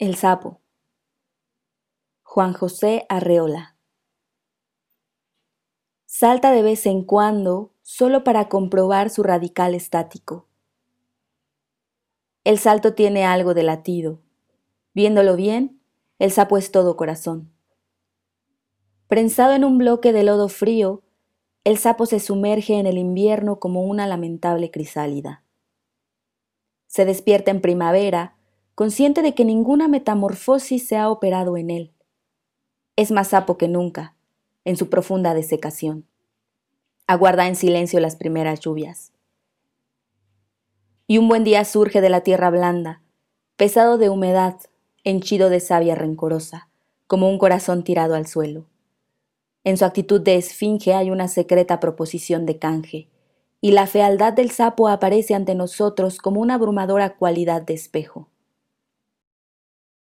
El sapo. Juan José Arreola. Salta de vez en cuando solo para comprobar su radical estático. El salto tiene algo de latido. Viéndolo bien, el sapo es todo corazón. Prensado en un bloque de lodo frío, el sapo se sumerge en el invierno como una lamentable crisálida. Se despierta en primavera consciente de que ninguna metamorfosis se ha operado en él. Es más sapo que nunca, en su profunda desecación. Aguarda en silencio las primeras lluvias. Y un buen día surge de la tierra blanda, pesado de humedad, henchido de savia rencorosa, como un corazón tirado al suelo. En su actitud de esfinge hay una secreta proposición de canje, y la fealdad del sapo aparece ante nosotros como una abrumadora cualidad de espejo.